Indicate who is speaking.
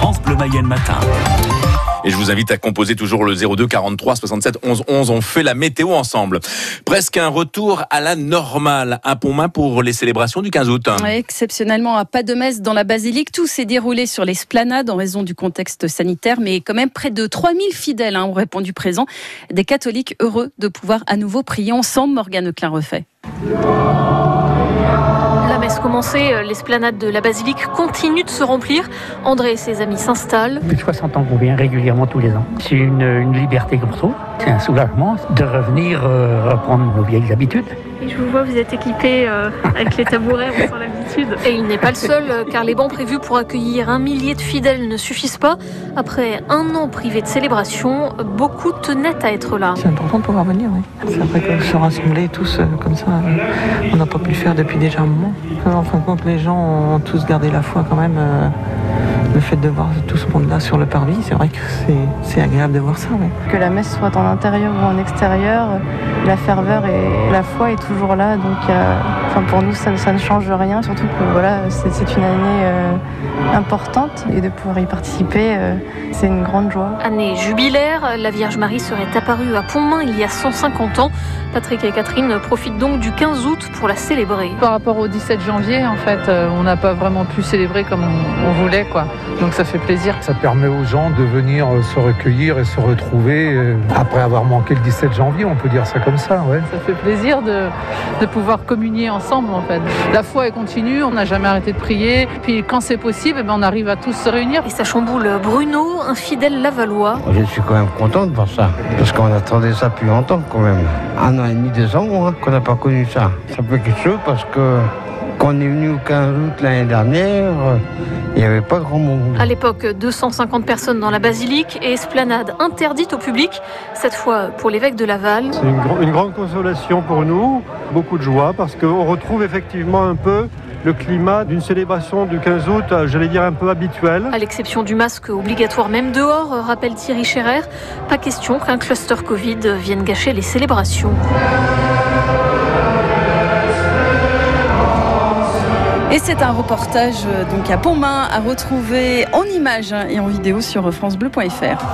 Speaker 1: France Bleu Mayenne Matin.
Speaker 2: Et je vous invite à composer toujours le 02 43 67 11 11. On fait la météo ensemble. Presque un retour à la normale. Un pont main pour les célébrations du 15 août.
Speaker 3: exceptionnellement, à pas de messe dans la basilique. Tout s'est déroulé sur l'esplanade en raison du contexte sanitaire. Mais quand même, près de 3000 fidèles hein, ont répondu présent. Des catholiques heureux de pouvoir à nouveau prier ensemble. Morgane Klein refait.
Speaker 4: La messe commencée, euh, l'esplanade de la basilique continue de se remplir. André et ses amis s'installent.
Speaker 5: Plus de 60 ans qu'on vient régulièrement tous les ans. C'est une, liberté qu'on retrouve. C'est un soulagement de revenir euh, reprendre nos vieilles habitudes.
Speaker 4: Et je vous vois, vous êtes équipé euh, avec les tabourets, on sent l'habitude. Et il n'est pas le seul, car les bancs prévus pour accueillir un millier de fidèles ne suffisent pas. Après un an privé de célébration, beaucoup tenaient à être là.
Speaker 6: C'est important de pouvoir venir, oui. C'est vrai que se rassembler tous comme ça, on n'a pas pu le faire depuis déjà un moment. En fin de compte, les gens ont tous gardé la foi quand même. Euh, le fait de voir tout ce monde-là sur le parvis, c'est vrai que c'est agréable de voir ça.
Speaker 7: Que la messe soit en intérieur ou en extérieur, la ferveur et la foi est toujours là. Donc enfin, pour nous, ça, ne change rien. Surtout que voilà, c'est une année euh, importante et de pouvoir y participer, euh, c'est une grande joie.
Speaker 4: Année jubilaire, la Vierge Marie serait apparue à Pontmain il y a 150 ans. Patrick et Catherine profitent donc du 15 août pour la célébrer.
Speaker 8: Par rapport au 17 janvier, en fait, euh, on n'a pas vraiment pu célébrer comme on, voulait, quoi. Donc ça fait plaisir.
Speaker 9: Ça permet aux gens de venir se recueillir et se retrouver après avoir manqué le 17 janvier, on peut dire ça comme ça, ouais.
Speaker 8: Ça fait plaisir de, de pouvoir communier ensemble, en fait. La foi est continue, on n'a jamais arrêté de prier. Puis quand c'est possible, eh ben, on arrive à tous se réunir.
Speaker 4: Et ça chamboule Bruno, un fidèle Lavallois.
Speaker 10: Je suis quand même content de voir ça, parce qu'on attendait ça depuis longtemps quand même un an et demi, deux ans hein, qu'on n'a pas connu ça. Ça peut quelque chose parce que quand on est venu au 15 août l'année dernière, il n'y avait pas grand monde.
Speaker 4: À l'époque, 250 personnes dans la basilique et esplanade interdite au public, cette fois pour l'évêque de Laval.
Speaker 11: C'est une, une grande consolation pour nous, beaucoup de joie parce qu'on retrouve effectivement un peu le climat d'une célébration du 15 août, euh, j'allais dire un peu habituel.
Speaker 4: À l'exception du masque obligatoire même dehors, euh, rappelle Thierry Scherer, pas question qu'un cluster Covid vienne gâcher les célébrations.
Speaker 3: Et c'est un reportage euh, donc à Pontmain à retrouver en images et en vidéo sur francebleu.fr.